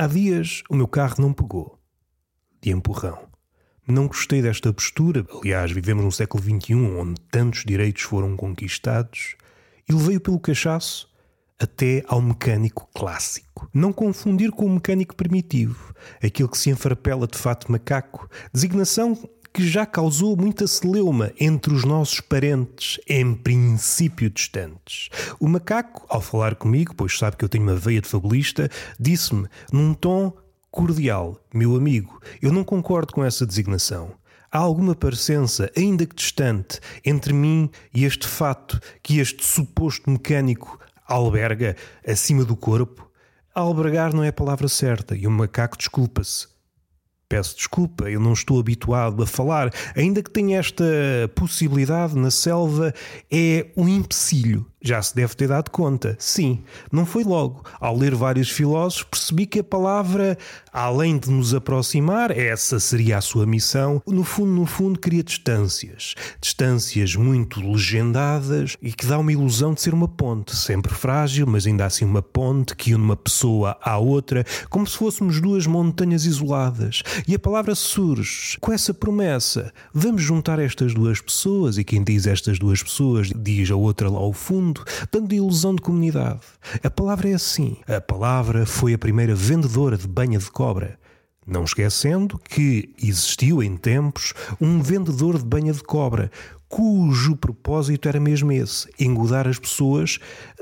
Há dias o meu carro não pegou. De empurrão. Não gostei desta postura. Aliás, vivemos no século XXI onde tantos direitos foram conquistados. E levei-o pelo cachaço até ao mecânico clássico. Não confundir com o mecânico primitivo, aquele que se enfarpela de fato macaco, designação que já causou muita celeuma entre os nossos parentes, em princípio distantes. O macaco, ao falar comigo, pois sabe que eu tenho uma veia de fabulista, disse-me, num tom cordial: Meu amigo, eu não concordo com essa designação. Há alguma parecença, ainda que distante, entre mim e este fato que este suposto mecânico alberga acima do corpo? Albergar não é a palavra certa e o macaco desculpa-se. Peço desculpa, eu não estou habituado a falar, ainda que tenha esta possibilidade na selva, é um empecilho. Já se deve ter dado conta. Sim, não foi logo. Ao ler vários filósofos, percebi que a palavra, além de nos aproximar, essa seria a sua missão, no fundo, no fundo, cria distâncias. Distâncias muito legendadas e que dá uma ilusão de ser uma ponte, sempre frágil, mas ainda assim uma ponte que une uma pessoa à outra, como se fôssemos duas montanhas isoladas. E a palavra surge com essa promessa: vamos juntar estas duas pessoas, e quem diz estas duas pessoas diz a outra lá ao fundo mundo, dando ilusão de comunidade. A palavra é assim. A palavra foi a primeira vendedora de banha de cobra. Não esquecendo que existiu em tempos um vendedor de banha de cobra, cujo propósito era mesmo esse: engodar as pessoas,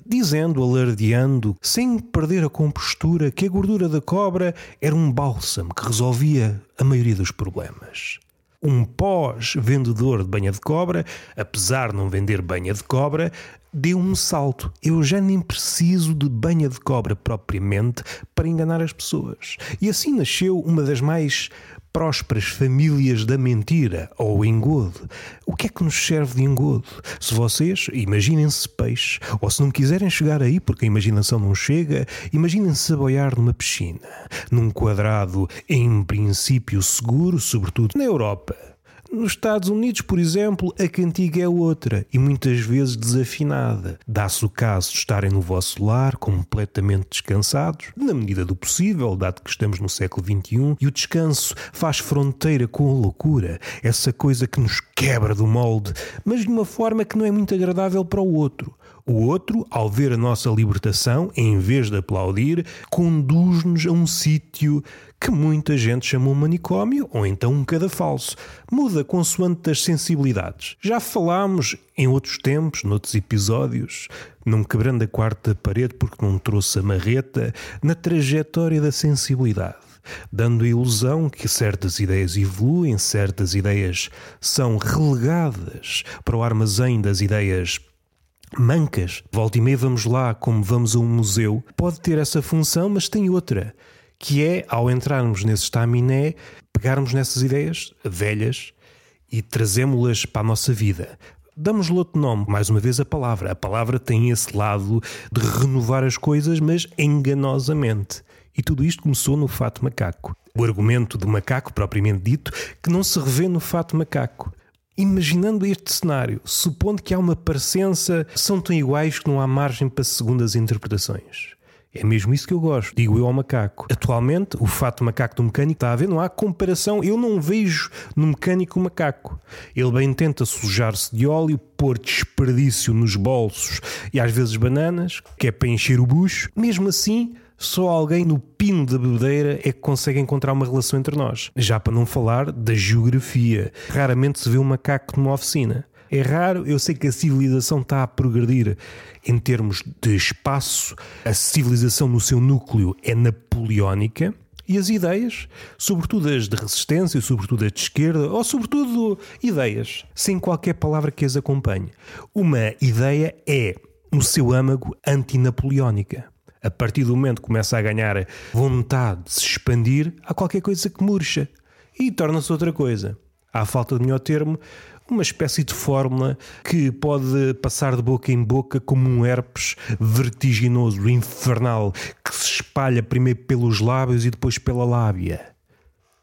dizendo, alardeando, sem perder a compostura, que a gordura da cobra era um bálsamo que resolvia a maioria dos problemas um pós-vendedor de banha de cobra, apesar de não vender banha de cobra, deu um salto. Eu já nem preciso de banha de cobra propriamente para enganar as pessoas. E assim nasceu uma das mais prósperas famílias da mentira ou engodo. O que é que nos serve de engodo? Se vocês imaginem-se peixe, ou se não quiserem chegar aí porque a imaginação não chega, imaginem-se a boiar numa piscina, num quadrado em princípio seguro, sobretudo na Europa. Nos Estados Unidos, por exemplo, a cantiga é outra e muitas vezes desafinada. Dá-se o caso de estarem no vosso lar completamente descansados, na medida do possível, dado que estamos no século XXI, e o descanso faz fronteira com a loucura, essa coisa que nos quebra do molde, mas de uma forma que não é muito agradável para o outro. O outro, ao ver a nossa libertação, em vez de aplaudir, conduz-nos a um sítio que muita gente chama um manicômio ou então um cadafalso. Muda consoante as sensibilidades. Já falámos em outros tempos, noutros episódios, não quebrando a quarta parede porque não trouxe a marreta, na trajetória da sensibilidade dando a ilusão que certas ideias evoluem, certas ideias são relegadas para o armazém das ideias mancas. Volta e meia vamos lá como vamos a um museu. Pode ter essa função, mas tem outra, que é, ao entrarmos nesse estaminé, pegarmos nessas ideias velhas e trazemos-las para a nossa vida. Damos-lhe outro nome, mais uma vez a palavra. A palavra tem esse lado de renovar as coisas, mas enganosamente. E tudo isto começou no fato macaco. O argumento do macaco, propriamente dito, que não se revê no fato macaco. Imaginando este cenário, supondo que há uma parecença, são tão iguais que não há margem para segundas interpretações. É mesmo isso que eu gosto, digo eu ao macaco. Atualmente, o fato macaco do mecânico está a ver, não há comparação. Eu não vejo no mecânico o macaco. Ele bem tenta sujar-se de óleo, pôr desperdício nos bolsos e às vezes bananas, que é para encher o bucho. Mesmo assim, só alguém no pino da bebedeira é que consegue encontrar uma relação entre nós. Já para não falar da geografia. Raramente se vê um macaco numa oficina. É raro, eu sei que a civilização está a progredir em termos de espaço, a civilização no seu núcleo é napoleónica. E as ideias, sobretudo as de resistência, sobretudo as de esquerda, ou sobretudo ideias, sem qualquer palavra que as acompanhe. Uma ideia é, no seu âmago, antinapoleónica a partir do momento que começa a ganhar vontade de se expandir, há qualquer coisa que murcha e torna-se outra coisa. Há falta de melhor termo, uma espécie de fórmula que pode passar de boca em boca como um herpes vertiginoso, infernal, que se espalha primeiro pelos lábios e depois pela lábia.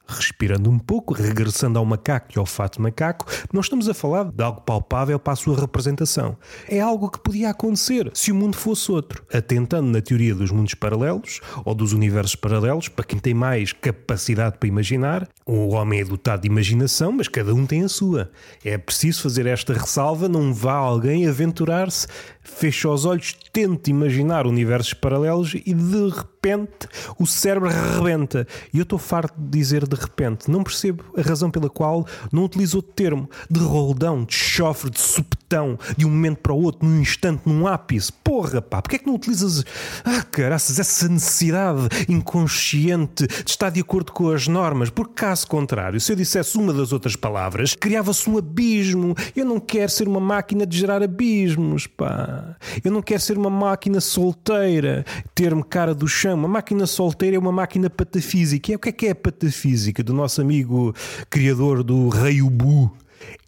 Respirando um pouco, regressando ao macaco e ao fato macaco, não estamos a falar de algo palpável para a sua representação. É algo que podia acontecer se o mundo fosse outro. Atentando na teoria dos mundos paralelos ou dos universos paralelos, para quem tem mais capacidade para imaginar, o homem é dotado de imaginação, mas cada um tem a sua. É preciso fazer esta ressalva, não vá alguém aventurar-se, feche os olhos, tente imaginar universos paralelos e de repente o cérebro rebenta. E eu estou farto de dizer de repente. Não percebo a razão pela qual não utilizo outro termo. De roldão, de chofre, de supetão, de um momento para o outro, num instante, num ápice. Porra, pá, porque é que não utilizas, ah, caraças, essa necessidade inconsciente de estar de acordo com as normas? Porque caso contrário, se eu dissesse uma das outras palavras, criava-se um abismo. Eu não quero ser uma máquina de gerar abismos, pá. Eu não quero ser uma máquina solteira, ter-me cara do chão. Uma máquina solteira é uma máquina patafísica. E o que é que é a patafísica do nosso amigo criador do Rei Ubu?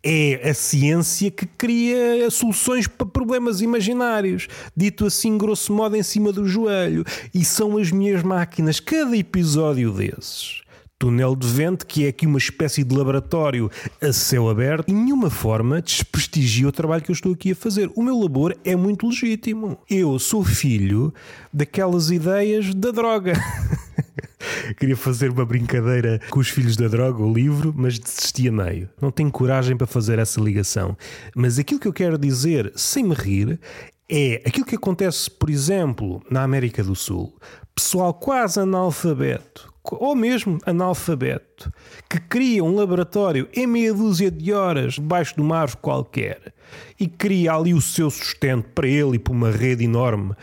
É a ciência que cria soluções para problemas imaginários, dito assim, grosso modo, em cima do joelho. E são as minhas máquinas. Cada episódio desses túnel de vento, que é aqui uma espécie de laboratório a céu aberto, em nenhuma forma desprestigia o trabalho que eu estou aqui a fazer. O meu labor é muito legítimo. Eu sou filho daquelas ideias da droga. Queria fazer uma brincadeira com os filhos da droga, o livro, mas desisti a meio. Não tenho coragem para fazer essa ligação. Mas aquilo que eu quero dizer, sem me rir, é aquilo que acontece, por exemplo, na América do Sul. Pessoal quase analfabeto, ou mesmo analfabeto, que cria um laboratório em meia dúzia de horas debaixo de uma árvore qualquer e cria ali o seu sustento para ele e para uma rede enorme,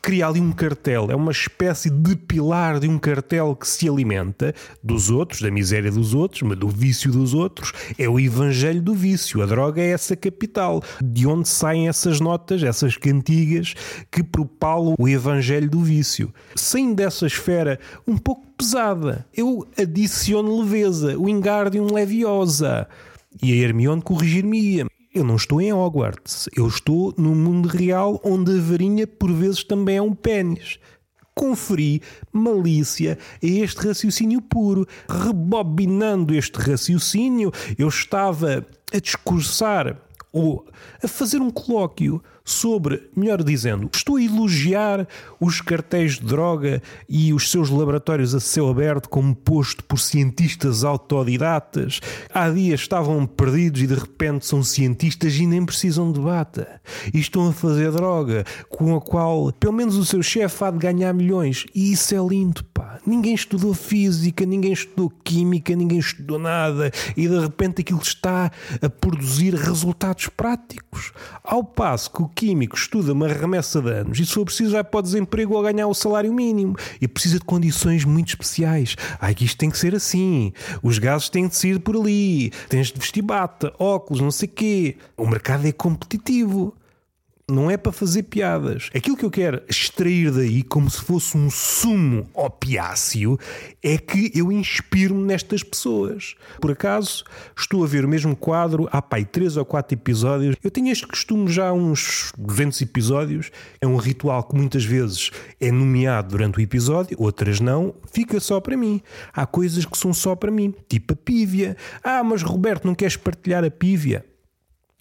cria ali um cartel, é uma espécie de pilar de um cartel que se alimenta dos outros, da miséria dos outros, mas do vício dos outros, é o evangelho do vício. A droga é essa capital, de onde saem essas notas, essas cantigas que propalam o evangelho do vício. Saindo dessa esfera um pouco pesada, eu adiciono leveza, o Ingardium Leviosa. E a Hermione corrigir-me-ia. Eu não estou em Hogwarts, eu estou no mundo real onde a varinha por vezes também é um pênis. Conferi malícia a este raciocínio puro. Rebobinando este raciocínio, eu estava a discursar ou a fazer um colóquio sobre, melhor dizendo, estou a elogiar os cartéis de droga e os seus laboratórios a céu aberto como posto por cientistas autodidatas. Há dias estavam perdidos e de repente são cientistas e nem precisam de bata. E estão a fazer droga com a qual pelo menos o seu chefe há de ganhar milhões. E isso é lindo. Ninguém estudou física, ninguém estudou química, ninguém estudou nada e de repente aquilo está a produzir resultados práticos. Ao passo que o químico estuda uma remessa de anos e se for preciso vai para o desemprego ou ganhar o salário mínimo e precisa de condições muito especiais. Ai, que isto tem que ser assim. Os gases têm de sair por ali. Tens de vestir bata, óculos, não sei quê. O mercado é competitivo não é para fazer piadas. Aquilo que eu quero extrair daí, como se fosse um sumo opiáceo, é que eu inspiro-me nestas pessoas. Por acaso, estou a ver o mesmo quadro há pai três ou quatro episódios. Eu tenho este costume já há uns 200 episódios. É um ritual que muitas vezes é nomeado durante o episódio, outras não. Fica só para mim. Há coisas que são só para mim, tipo a pívia. Ah, mas Roberto, não queres partilhar a pívia?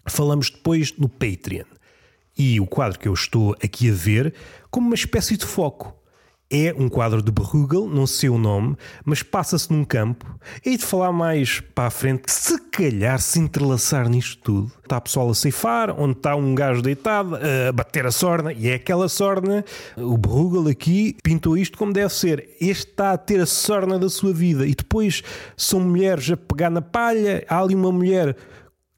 Falamos depois no Patreon. E o quadro que eu estou aqui a ver como uma espécie de foco. É um quadro de Bruegel, não sei o nome, mas passa-se num campo. E de falar mais para a frente, se calhar se entrelaçar nisto tudo. Está a pessoal a ceifar, onde está um gajo deitado a bater a sorna, e é aquela sorna. O Bruegel aqui pintou isto como deve ser. Este está a ter a sorna da sua vida. E depois são mulheres a pegar na palha, há ali uma mulher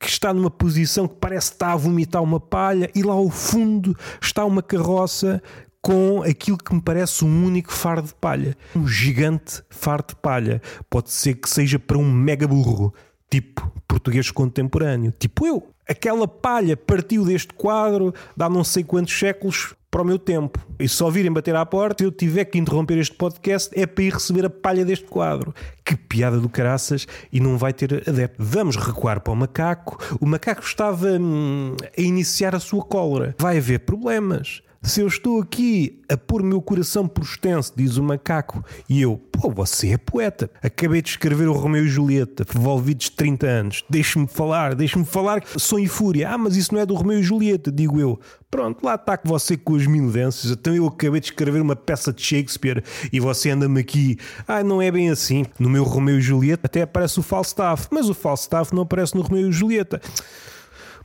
que está numa posição que parece estar a vomitar uma palha, e lá ao fundo está uma carroça com aquilo que me parece um único fardo de palha. Um gigante fardo de palha. Pode ser que seja para um mega burro, tipo português contemporâneo, tipo eu. Aquela palha partiu deste quadro, dá não sei quantos séculos, para o meu tempo. E só virem bater à porta, eu tiver que interromper este podcast, é para ir receber a palha deste quadro. Que piada do caraças e não vai ter adepto. Vamos recuar para o macaco. O macaco estava hum, a iniciar a sua cólera. Vai haver problemas. Se eu estou aqui a pôr meu coração por extenso, diz o macaco, e eu, pô, você é poeta. Acabei de escrever o Romeu e Julieta, envolvidos de 30 anos. Deixe-me falar, deixe-me falar. Som e fúria. Ah, mas isso não é do Romeu e Julieta, digo eu. Pronto, lá está que você com as minudências. Então eu acabei de escrever uma peça de Shakespeare e você anda-me aqui. Ah, não é bem assim. No meu Romeu e Julieta até aparece o Falstaff, mas o Falstaff não aparece no Romeu e Julieta.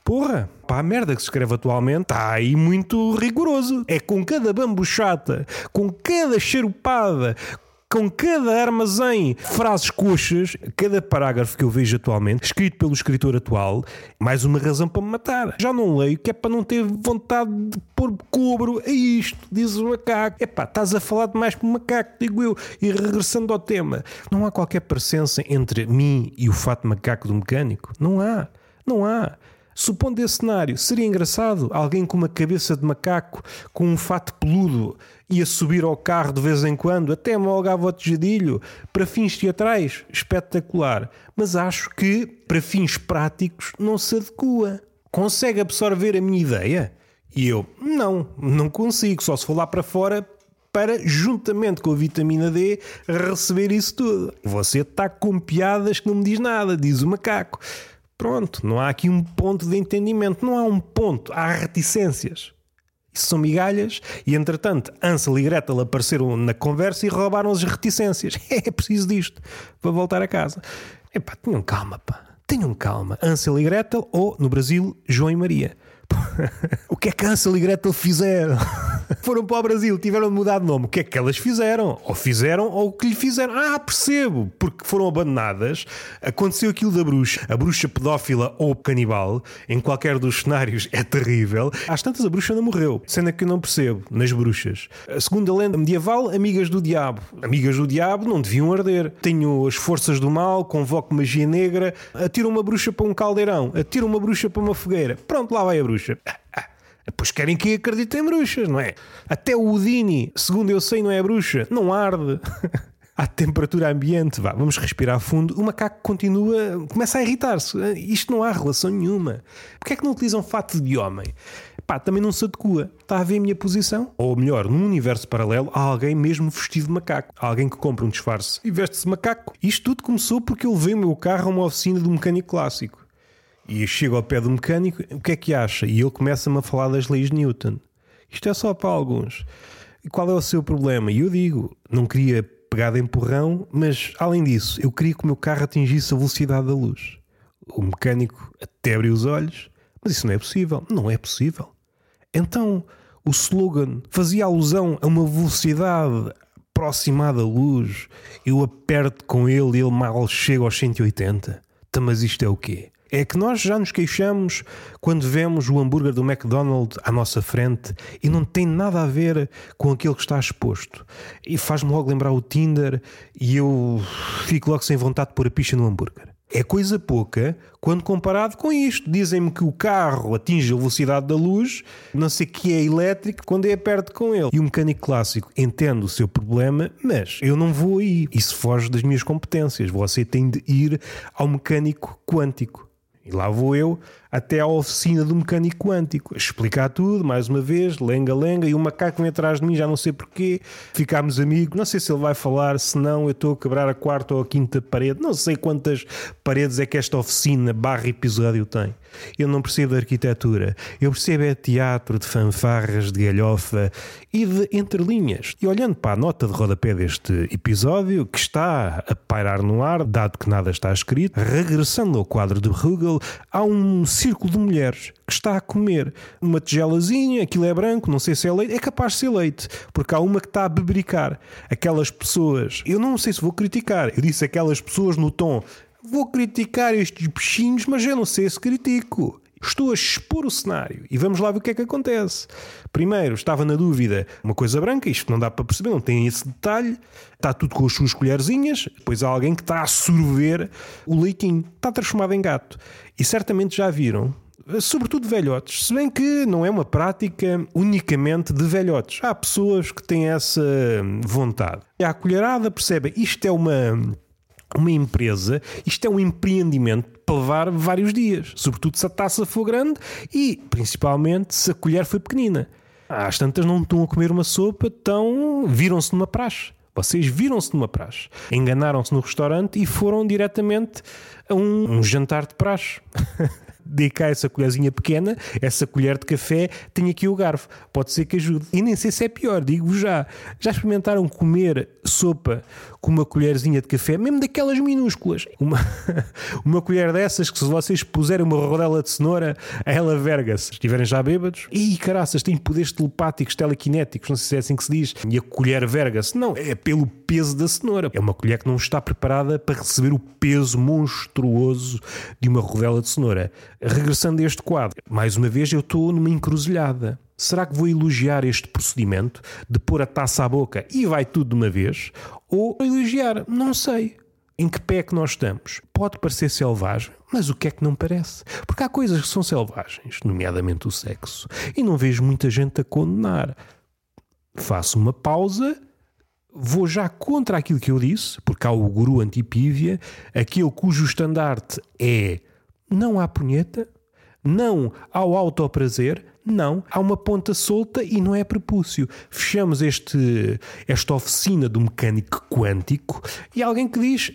Porra, pá, a merda que se escreve atualmente está aí muito rigoroso. É com cada bambuchata, com cada charupada, com cada armazém, frases coxas, cada parágrafo que eu vejo atualmente, escrito pelo escritor atual, mais uma razão para me matar. Já não leio, que é para não ter vontade de pôr cobro a isto, diz o macaco. Epá, estás a falar demais para o macaco, digo eu. E regressando ao tema, não há qualquer parecença entre mim e o fato macaco do mecânico? Não há. Não há. Supondo esse cenário, seria engraçado alguém com uma cabeça de macaco, com um fato peludo, ia subir ao carro de vez em quando, até molgava o tejadilho, para fins teatrais, espetacular. Mas acho que, para fins práticos, não se adequa. Consegue absorver a minha ideia? E eu, não, não consigo, só se for lá para fora para, juntamente com a vitamina D, receber isso tudo. Você está com piadas que não me diz nada, diz o macaco. Pronto, não há aqui um ponto de entendimento, não há um ponto, há reticências. Isso são migalhas e, entretanto, Ansel e Gretel apareceram na conversa e roubaram as reticências. É preciso disto para voltar a casa. Epá, tenham calma, pá. Tenham calma. Ansel e Gretel ou, no Brasil, João e Maria. o que é que Ansel e Gretel fizeram? Foram para o Brasil, tiveram de mudar de nome. O que é que elas fizeram? Ou fizeram ou o que lhe fizeram? Ah, percebo! Porque foram abandonadas. Aconteceu aquilo da bruxa. A bruxa pedófila ou canibal, em qualquer dos cenários, é terrível. Às tantas, a bruxa não morreu. Cena que eu não percebo nas bruxas. A segunda lenda medieval, amigas do diabo. Amigas do diabo não deviam arder. Tenho as forças do mal, convoco magia negra, atiro uma bruxa para um caldeirão, atiro uma bruxa para uma fogueira. Pronto, lá vai a bruxa. Pois querem que acredite em bruxas, não é? Até o Udini, segundo eu sei, não é bruxa, não arde. à temperatura ambiente, vá, vamos respirar fundo, o macaco continua, começa a irritar-se. Isto não há relação nenhuma. Porquê é que não utilizam fato de homem? Pá, também não se adequa. Está a ver a minha posição? Ou melhor, num universo paralelo, há alguém mesmo vestido de macaco. Há alguém que compra um disfarce e veste-se macaco. Isto tudo começou porque eu levei o meu carro a uma oficina de um mecânico clássico. E chego ao pé do mecânico, o que é que acha? E ele começa-me a falar das leis de Newton. Isto é só para alguns. E qual é o seu problema? E eu digo, não queria pegar de empurrão, mas além disso, eu queria que o meu carro atingisse a velocidade da luz. O mecânico até abriu os olhos, mas isso não é possível. Não é possível. Então, o slogan fazia alusão a uma velocidade próxima da luz. Eu aperto com ele e ele mal chega aos 180. Então, mas isto é o quê? É que nós já nos queixamos quando vemos o hambúrguer do McDonald's à nossa frente e não tem nada a ver com aquilo que está exposto. E faz-me logo lembrar o Tinder e eu fico logo sem vontade de pôr a picha no hambúrguer. É coisa pouca quando comparado com isto. Dizem-me que o carro atinge a velocidade da luz, não sei que é elétrico, quando é perto com ele. E o mecânico clássico entende o seu problema, mas eu não vou aí. Isso foge das minhas competências. Você tem de ir ao mecânico quântico. E lá vou eu até à oficina do mecânico quântico, explicar tudo, mais uma vez, lenga-lenga, e o macaco vem atrás de mim, já não sei porquê, ficámos amigos, não sei se ele vai falar, se não, eu estou a quebrar a quarta ou a quinta parede, não sei quantas paredes é que esta oficina barra episódio tem. Eu não percebo de arquitetura, eu percebo é teatro, de fanfarras, de galhofa e de entrelinhas. E olhando para a nota de rodapé deste episódio, que está a pairar no ar, dado que nada está escrito, regressando ao quadro do Hugel, há um círculo de mulheres que está a comer uma tigelazinha, aquilo é branco, não sei se é leite, é capaz de ser leite, porque há uma que está a bebericar. Aquelas pessoas, eu não sei se vou criticar, eu disse aquelas pessoas no tom, vou criticar estes bichinhos, mas eu não sei se critico. Estou a expor o cenário e vamos lá ver o que é que acontece. Primeiro, estava na dúvida, uma coisa branca, isto não dá para perceber, não tem esse detalhe, está tudo com as suas colherzinhas, depois há alguém que está a sorver o leitinho, está transformado em gato. E certamente já viram, sobretudo velhotes, se bem que não é uma prática unicamente de velhotes. Há pessoas que têm essa vontade. E a colherada percebe, isto é uma uma empresa, isto é um empreendimento para levar vários dias, sobretudo se a taça for grande e, principalmente, se a colher foi pequenina. Às tantas não estão a comer uma sopa, então viram-se numa praxe. Vocês viram-se numa praxe. Enganaram-se no restaurante e foram diretamente a um, um jantar de praxe. dê cá essa colherzinha pequena, essa colher de café, tem aqui o garfo. Pode ser que ajude. E nem sei se é pior, digo já. Já experimentaram comer sopa com uma colherzinha de café, mesmo daquelas minúsculas? Uma, uma colher dessas que se vocês puserem uma rodela de cenoura, ela verga-se. Se estiverem já bêbados, e caraças, tem poderes telepáticos, telequinéticos, não sei se é assim que se diz, e a colher verga-se. Não, é pelo peso da cenoura. É uma colher que não está preparada para receber o peso monstruoso de uma rodela de cenoura. Regressando a este quadro, mais uma vez eu estou numa encruzilhada. Será que vou elogiar este procedimento de pôr a taça à boca e vai tudo de uma vez? Ou elogiar? Não sei. Em que pé é que nós estamos? Pode parecer selvagem, mas o que é que não parece? Porque há coisas que são selvagens, nomeadamente o sexo, e não vejo muita gente a condenar. Faço uma pausa vou já contra aquilo que eu disse, porque há o guru antipívia, aquele cujo estandarte é não há punheta, não ao autoprazer, não, há uma ponta solta e não é prepúcio. Fechamos este, esta oficina do mecânico quântico e alguém que diz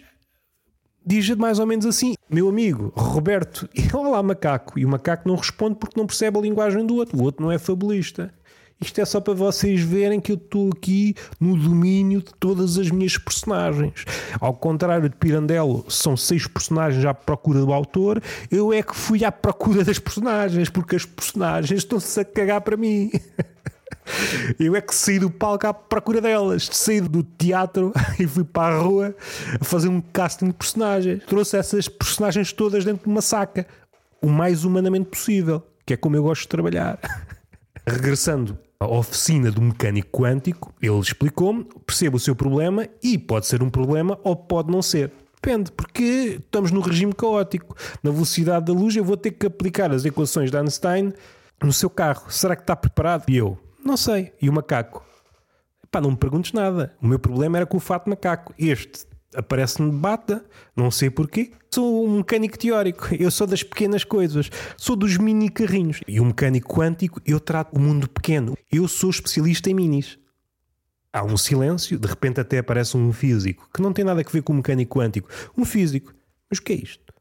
diz mais ou menos assim: Meu amigo Roberto, olá macaco. E o macaco não responde porque não percebe a linguagem do outro. O outro não é fabulista. Isto é só para vocês verem que eu estou aqui no domínio de todas as minhas personagens. Ao contrário de Pirandello, são seis personagens à procura do autor, eu é que fui à procura das personagens, porque as personagens estão-se a cagar para mim. Eu é que saí do palco à procura delas. Saí do teatro e fui para a rua a fazer um casting de personagens. Trouxe essas personagens todas dentro de uma saca. O mais humanamente possível, que é como eu gosto de trabalhar. Regressando oficina do mecânico quântico, ele explicou-me, percebo o seu problema e pode ser um problema ou pode não ser. Depende, porque estamos no regime caótico. Na velocidade da luz, eu vou ter que aplicar as equações de Einstein no seu carro. Será que está preparado? E eu, não sei. E o macaco? Pá, não me perguntes nada. O meu problema era com o fato macaco. Este aparece-me bata, não sei porquê. Sou um mecânico teórico, eu sou das pequenas coisas, sou dos mini carrinhos. E o mecânico quântico, eu trato o mundo pequeno. Eu sou especialista em minis. Há um silêncio, de repente até aparece um físico, que não tem nada a ver com o mecânico quântico. Um físico. Mas o que é isto?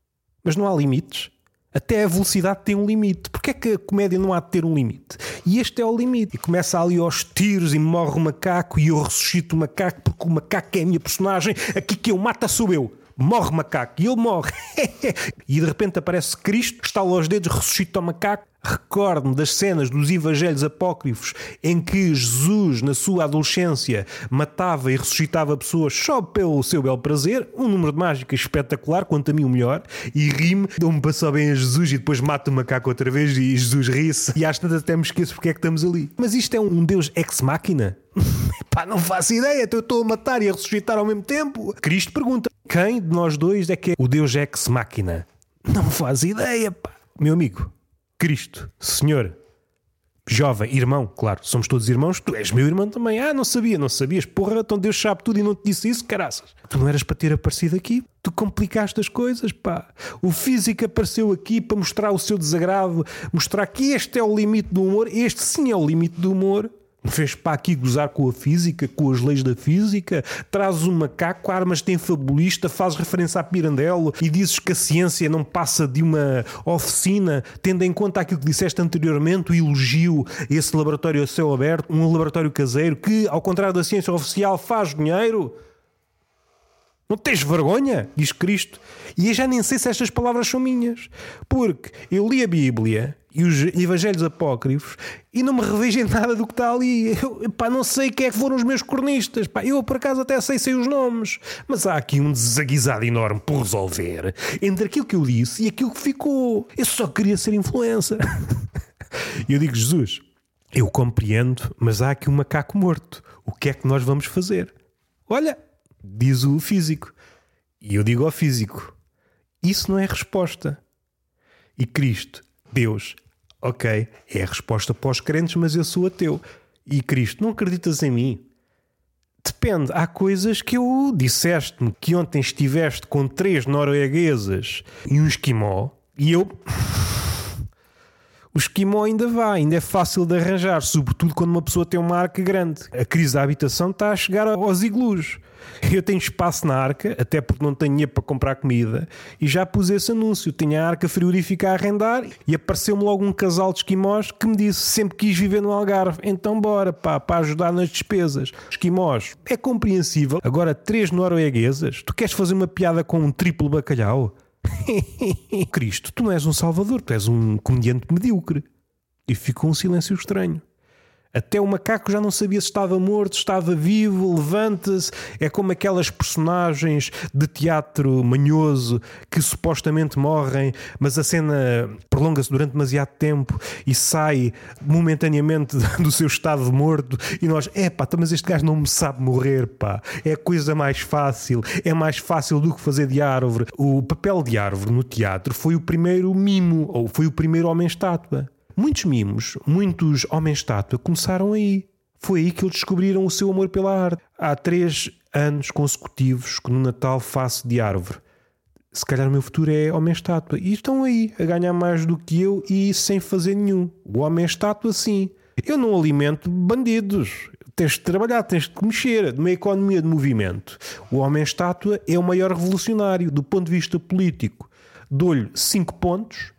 Mas não há limites? Até a velocidade tem um limite. Porquê é que a comédia não há de ter um limite? E este é o limite. E começa ali aos tiros e morre o macaco e eu ressuscito o macaco porque o macaco é a minha personagem. Aqui que eu mata sou eu morre macaco e ele morre. e de repente aparece Cristo, estala aos dedos, ressuscita o macaco. Recordo-me das cenas dos evangelhos apócrifos em que Jesus, na sua adolescência, matava e ressuscitava pessoas só pelo seu belo prazer. Um número de mágica espetacular, quanto a mim o melhor. E rime, dou-me passou bem a Jesus e depois mata o macaco outra vez e Jesus ri-se. E às tantas até me esqueço porque é que estamos ali. Mas isto é um Deus ex-máquina? Pá, não faço ideia, então eu estou a matar e a ressuscitar ao mesmo tempo. Cristo pergunta: quem de nós dois é que é o Deus ex-máquina? Não faz ideia, pá. Meu amigo, Cristo, Senhor, jovem, irmão, claro, somos todos irmãos, tu és meu irmão também. Ah, não sabia, não sabias, porra, então Deus sabe tudo e não te disse isso, caraças. Tu não eras para ter aparecido aqui, tu complicaste as coisas, pá. O físico apareceu aqui para mostrar o seu desagrado, mostrar que este é o limite do humor, este sim é o limite do humor. Fez para aqui gozar com a física, com as leis da física, traz um macaco, armas tem fabulista, faz referência a Pirandello e dizes que a ciência não passa de uma oficina, tendo em conta aquilo que disseste anteriormente, o elogio esse laboratório a céu aberto, um laboratório caseiro que, ao contrário da ciência oficial, faz dinheiro. Não tens vergonha? Diz Cristo. E eu já nem sei se estas palavras são minhas. Porque eu li a Bíblia e os Evangelhos Apócrifos e não me revejo em nada do que está ali. Eu pá, não sei quem é que foram os meus cornistas. Pá, eu por acaso até sei sei os nomes. Mas há aqui um desaguisado enorme por resolver entre aquilo que eu disse e aquilo que ficou. Eu só queria ser influencer. E eu digo, Jesus, eu compreendo, mas há aqui um macaco morto. O que é que nós vamos fazer? Olha, diz o físico. E eu digo ao físico: Isso não é resposta. E Cristo, Deus, ok, é a resposta para os crentes, mas eu sou ateu. E Cristo, não acreditas em mim? Depende, há coisas que eu disseste-me que ontem estiveste com três norueguesas e um esquimó, e eu. O esquimó ainda vai, ainda é fácil de arranjar, sobretudo quando uma pessoa tem uma arca grande. A crise da habitação está a chegar aos iglus. Eu tenho espaço na arca, até porque não tenho para comprar comida, e já pus esse anúncio. Tinha a arca frigorífica a arrendar e apareceu-me logo um casal de esquimós que me disse sempre quis viver no Algarve. Então bora, pá, para ajudar nas despesas. Esquimós, é compreensível. Agora, três norueguesas, tu queres fazer uma piada com um triplo bacalhau? Cristo, tu não és um salvador, tu és um comediante medíocre. E ficou um silêncio estranho. Até o macaco já não sabia se estava morto, estava vivo, levanta-se. É como aquelas personagens de teatro manhoso que supostamente morrem, mas a cena prolonga-se durante demasiado tempo e sai momentaneamente do seu estado morto. E nós, é pá, então, mas este gajo não me sabe morrer, pá. É a coisa mais fácil, é mais fácil do que fazer de árvore. O papel de árvore no teatro foi o primeiro mimo, ou foi o primeiro homem-estátua. Muitos mimos, muitos homens-estátua começaram aí. Foi aí que eles descobriram o seu amor pela arte. Há três anos consecutivos que no Natal faço de árvore. Se calhar o meu futuro é homem-estátua. E estão aí a ganhar mais do que eu e sem fazer nenhum. O homem-estátua, sim. Eu não alimento bandidos. Tens de trabalhar, tens de mexer. Numa economia de movimento, o homem-estátua é o maior revolucionário do ponto de vista político. Dou-lhe 5 pontos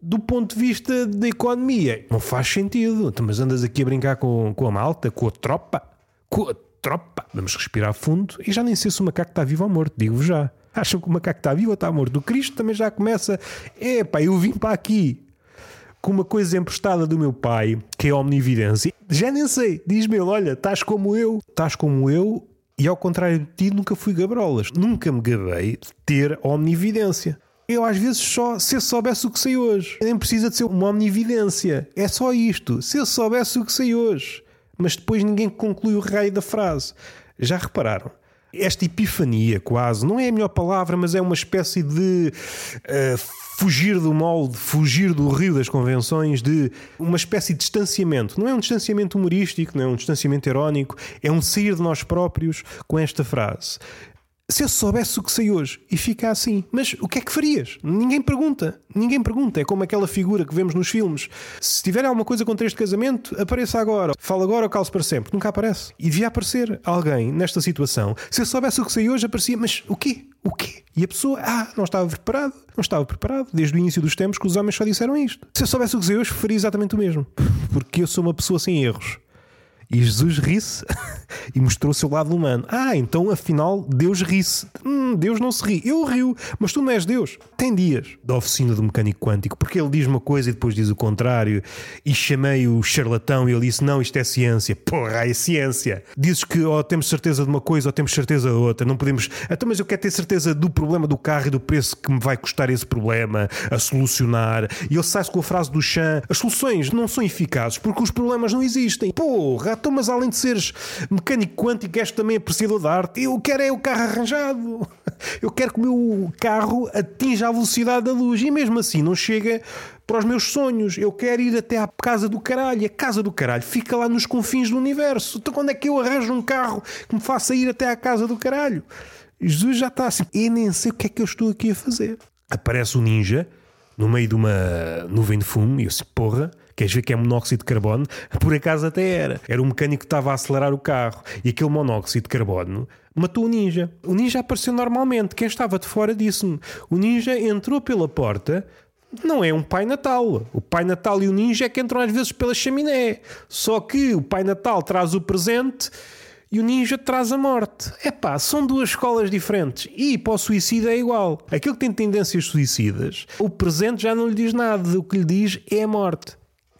do ponto de vista da economia, não faz sentido. Mas andas aqui a brincar com, com a malta, com a tropa, com a tropa. Vamos respirar fundo e já nem sei se o macaco está vivo ou morto, digo-vos já. Acham que o macaco está vivo ou está morto? O Cristo também já começa. Epá, eu vim para aqui com uma coisa emprestada do meu pai, que é a omnividência. Já nem sei. Diz-me ele: olha, estás como eu, estás como eu, e ao contrário de ti, nunca fui gabrolas. Nunca me gabei de ter omnividência. Eu às vezes só, se eu soubesse o que sei hoje, nem precisa de ser uma omnividência. É só isto. Se eu soubesse o que sei hoje. Mas depois ninguém conclui o raio da frase. Já repararam? Esta epifania, quase, não é a melhor palavra, mas é uma espécie de uh, fugir do molde, fugir do rio das convenções, de uma espécie de distanciamento. Não é um distanciamento humorístico, não é um distanciamento irónico, é um sair de nós próprios com esta frase se eu soubesse o que sei hoje e fica assim, mas o que é que farias? Ninguém pergunta, ninguém pergunta. É como aquela figura que vemos nos filmes. Se tiver alguma coisa contra este casamento, apareça agora. Fala agora ou calce para sempre. Nunca aparece. E devia aparecer alguém nesta situação. Se eu soubesse o que sei hoje, aparecia, mas o quê? O quê? E a pessoa, ah, não estava preparado, não estava preparado. Desde o início dos tempos que os homens só disseram isto. Se eu soubesse o que sei hoje, faria exatamente o mesmo. Porque eu sou uma pessoa sem erros. E Jesus ri-se e mostrou o seu lado humano. Ah, então afinal Deus ri-se. Hum, Deus não se ri. Eu rio, mas tu não és Deus. Tem dias da oficina do mecânico quântico, porque ele diz uma coisa e depois diz o contrário. E chamei o charlatão e ele disse: Não, isto é ciência. Porra, é ciência. Dizes que ou temos certeza de uma coisa ou temos certeza de outra. Não podemos. Então, mas eu quero ter certeza do problema do carro e do preço que me vai custar esse problema a solucionar. E ele sai-se com a frase do chão: As soluções não são eficazes porque os problemas não existem. Porra, então, mas além de seres mecânico quântico, és também apreciador da arte. Eu quero é o carro arranjado. Eu quero que o meu carro atinja a velocidade da luz. E mesmo assim não chega para os meus sonhos. Eu quero ir até à casa do caralho. A casa do caralho fica lá nos confins do universo. Então quando é que eu arranjo um carro que me faça ir até à casa do caralho? Jesus já está assim. Eu nem sei o que é que eu estou aqui a fazer. Aparece o um ninja no meio de uma nuvem de fumo e eu disse, porra, Queres ver que é monóxido de carbono? Por acaso até era. Era um mecânico que estava a acelerar o carro e aquele monóxido de carbono matou o ninja. O ninja apareceu normalmente. Quem estava de fora disse-me: o ninja entrou pela porta. Não é um Pai Natal. O Pai Natal e o ninja é que entram às vezes pela chaminé. Só que o Pai Natal traz o presente e o ninja traz a morte. É pá, são duas escolas diferentes. E para o suicida é igual. Aquele que tem tendências suicidas, o presente já não lhe diz nada. O que lhe diz é a morte.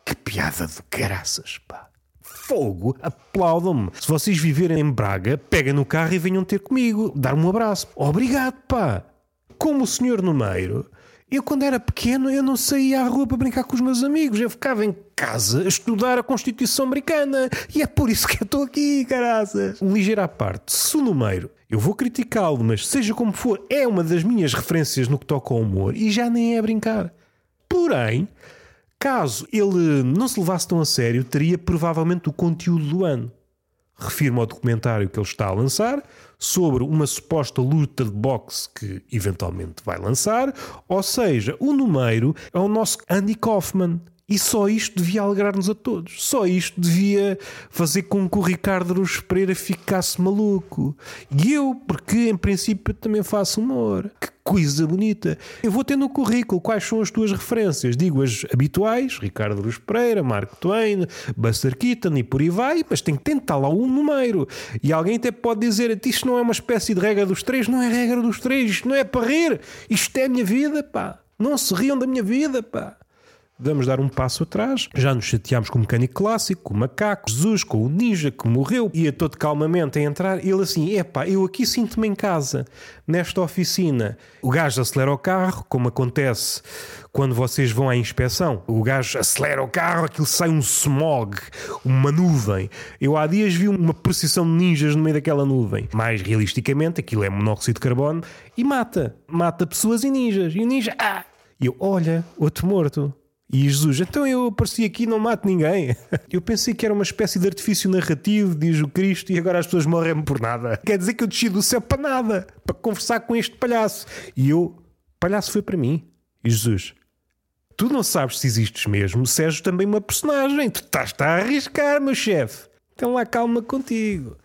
Que piada de graças, pá. Fogo, aplaudam-me. Se vocês viverem em Braga, peguem no carro e venham ter comigo, dar-me um abraço. Obrigado, pá. Como o senhor Numeiro, eu quando era pequeno eu não saía à rua para brincar com os meus amigos. Eu ficava em casa a estudar a Constituição Americana. E é por isso que eu estou aqui, caraças. Um ligeiro à parte. Se o Numeiro, eu vou criticá-lo, mas seja como for, é uma das minhas referências no que toca ao humor e já nem é brincar. Porém, Caso ele não se levasse tão a sério, teria provavelmente o conteúdo do ano. Refiro-me ao documentário que ele está a lançar sobre uma suposta luta de boxe que eventualmente vai lançar, ou seja, o número é o nosso Andy Kaufman. E só isto devia alegrar-nos a todos. Só isto devia fazer com que o Ricardo Ruz Pereira ficasse maluco. E eu, porque em princípio também faço humor. Que coisa bonita. Eu vou ter no currículo quais são as tuas referências. Digo as habituais, Ricardo Ruz Pereira, Mark Twain, Buster Keaton e por aí vai, mas tem que tentar lá um número. E alguém até pode dizer, isto não é uma espécie de regra dos três, não é regra dos três, isto não é para rir, isto é a minha vida, pá. Não se riam da minha vida, pá. Vamos dar um passo atrás. Já nos chateámos com o mecânico clássico, com o macaco, Jesus, com o ninja que morreu. Ia todo calmamente a entrar. Ele assim: epá, eu aqui sinto-me em casa, nesta oficina. O gajo acelera o carro, como acontece quando vocês vão à inspeção. O gajo acelera o carro, aquilo sai um smog, uma nuvem. Eu há dias vi uma procissão de ninjas no meio daquela nuvem. Mais realisticamente, aquilo é monóxido de carbono e mata. Mata pessoas e ninjas. E o ninja, ah! E eu, olha, outro morto. E Jesus, então eu apareci aqui não mato ninguém. Eu pensei que era uma espécie de artifício narrativo, diz o Cristo, e agora as pessoas morrem por nada. Quer dizer que eu desci do céu para nada, para conversar com este palhaço. E eu, palhaço foi para mim. E Jesus, tu não sabes se existes mesmo, se és também uma personagem. Tu estás-te a arriscar, meu chefe. Então lá calma contigo.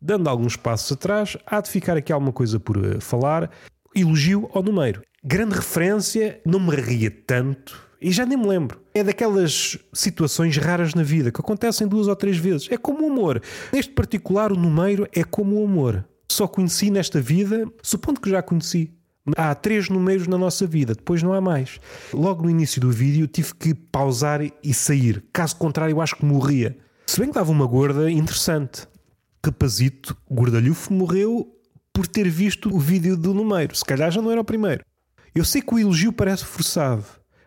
Dando alguns passos atrás, há de ficar aqui alguma coisa por uh, falar. Elogio ao número. Grande referência, não me ria tanto e já nem me lembro. É daquelas situações raras na vida que acontecem duas ou três vezes. É como o amor. Neste particular, o número é como o amor. Só conheci nesta vida, supondo que já conheci. Há três números na nossa vida, depois não há mais. Logo no início do vídeo tive que pausar e sair. Caso contrário, acho que morria. Se bem que dava uma gorda interessante. Rapazito, gordalhufo, morreu por ter visto o vídeo do número. Se calhar já não era o primeiro. Eu sei que o elogio parece forçado.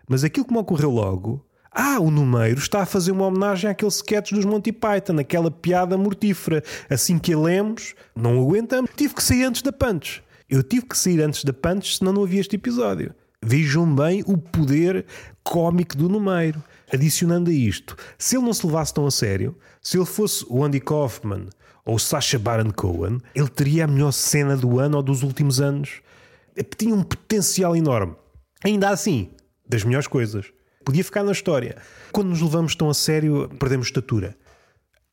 Mas aquilo que me ocorreu logo. Ah, o número está a fazer uma homenagem àquele sketch dos Monty Python, aquela piada mortífera. Assim que a lemos, não aguentamos. Tive que sair antes da punch. Eu tive que sair antes da punch, senão não havia este episódio. Vejam bem o poder cómico do número. Adicionando a isto, se ele não se levasse tão a sério, se ele fosse o Andy Kaufman ou o Sacha Baron Cohen, ele teria a melhor cena do ano ou dos últimos anos. Tinha um potencial enorme. Ainda assim, das melhores coisas. Podia ficar na história. Quando nos levamos tão a sério, perdemos estatura.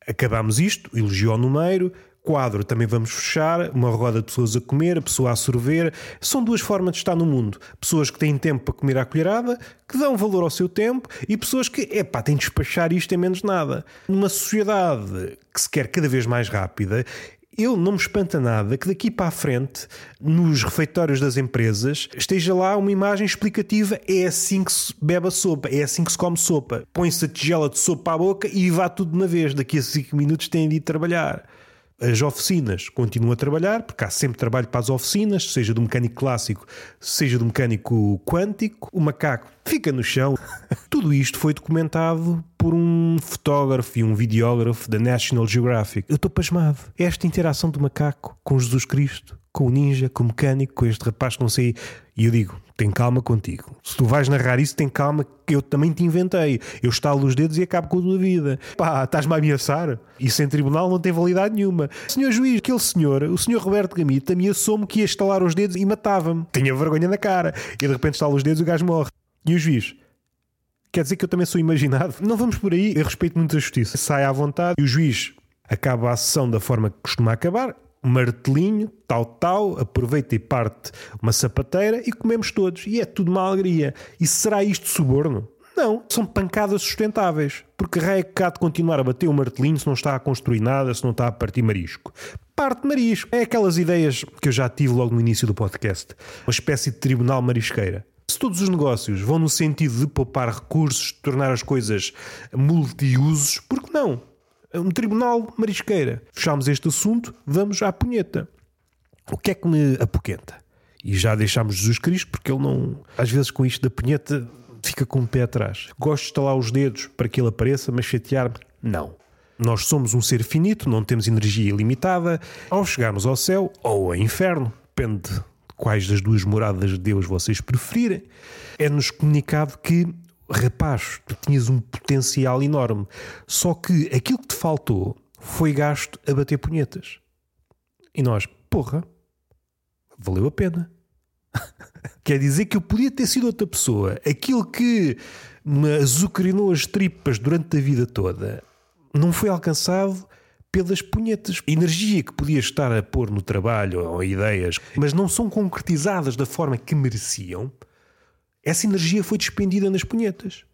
Acabamos isto, elogio ao número, quadro também vamos fechar, uma roda de pessoas a comer, a pessoa a sorver. São duas formas de estar no mundo. Pessoas que têm tempo para comer à colherada, que dão valor ao seu tempo, e pessoas que, epá, têm de despachar isto em menos nada. Numa sociedade que se quer cada vez mais rápida, eu não me espanta nada que daqui para a frente, nos refeitórios das empresas, esteja lá uma imagem explicativa. É assim que se bebe a sopa, é assim que se come sopa. Põe-se a tigela de sopa à boca e vá tudo de uma vez. Daqui a 5 minutos têm de ir trabalhar. As oficinas continuam a trabalhar, porque há sempre trabalho para as oficinas, seja do mecânico clássico, seja do mecânico quântico. O macaco fica no chão. Tudo isto foi documentado por um fotógrafo e um videógrafo da National Geographic. Eu estou pasmado. Esta interação do macaco com Jesus Cristo, com o ninja, com o mecânico, com este rapaz que não sei. E eu digo: tem calma contigo. Se tu vais narrar isso, tem calma que eu também te inventei. Eu estalo os dedos e acabo com a tua vida. Pá, estás-me a ameaçar? Isso em tribunal não tem validade nenhuma. Senhor juiz, aquele senhor, o senhor Roberto Gamito, ameaçou-me que ia estalar os dedos e matava-me. Tinha vergonha na cara. E de repente estala os dedos e o gajo morre. E o juiz? Quer dizer que eu também sou imaginado? Não vamos por aí. Eu respeito muito a justiça. Sai à vontade e o juiz acaba a sessão da forma que costuma acabar martelinho, tal, tal, aproveita e parte uma sapateira e comemos todos. E é tudo uma alegria. E será isto suborno? Não, são pancadas sustentáveis. Porque raio é que há de continuar a bater o martelinho se não está a construir nada, se não está a partir marisco. Parte marisco. É aquelas ideias que eu já tive logo no início do podcast. Uma espécie de tribunal marisqueira. Se todos os negócios vão no sentido de poupar recursos, de tornar as coisas multiusos, por que não? Um tribunal marisqueira. Fechámos este assunto, vamos à punheta. O que é que me apoquenta? E já deixámos Jesus Cristo, porque ele não. Às vezes, com isto da punheta, fica com o pé atrás. Gosto de estalar os dedos para que ele apareça, mas chatear-me, não. Nós somos um ser finito, não temos energia ilimitada. Ao chegarmos ao céu ou ao inferno, depende de quais das duas moradas de Deus vocês preferirem, é-nos comunicado que rapaz, tu tinhas um potencial enorme. Só que aquilo que te faltou foi gasto a bater punhetas. E nós, porra, valeu a pena. Quer dizer que eu podia ter sido outra pessoa. Aquilo que me azucrinou as tripas durante a vida toda não foi alcançado pelas punhetas. Energia que podia estar a pôr no trabalho ou ideias, mas não são concretizadas da forma que mereciam, essa energia foi despendida nas punhetas.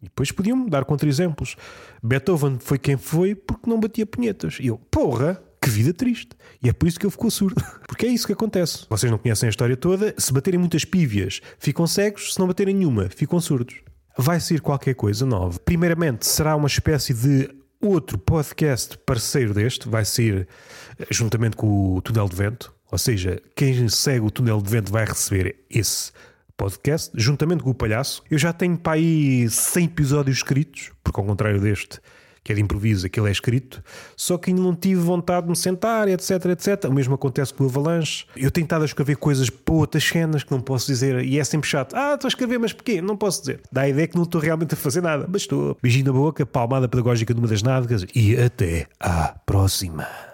E depois podiam dar contra-exemplos. Beethoven foi quem foi porque não batia punhetas. E eu, porra, que vida triste. E é por isso que eu ficou surdo. Porque é isso que acontece. Vocês não conhecem a história toda. Se baterem muitas pívias, ficam cegos. Se não baterem nenhuma, ficam surdos. Vai ser qualquer coisa nova. Primeiramente, será uma espécie de outro podcast parceiro deste. Vai ser eh, juntamente com o Túnel de Vento. Ou seja, quem segue o Túnel de Vento vai receber esse podcast, juntamente com o Palhaço. Eu já tenho para aí 100 episódios escritos, porque ao contrário deste, que é de improviso, aquele é escrito, só que ainda não tive vontade de me sentar, etc, etc. O mesmo acontece com o Avalanche. Eu tenho estado a escrever coisas para outras cenas que não posso dizer, e é sempre chato. Ah, estou a escrever, mas porquê? Não posso dizer. Dá a ideia que não estou realmente a fazer nada, mas estou. Beijinho na boca, palmada pedagógica numa das nádegas e até à próxima.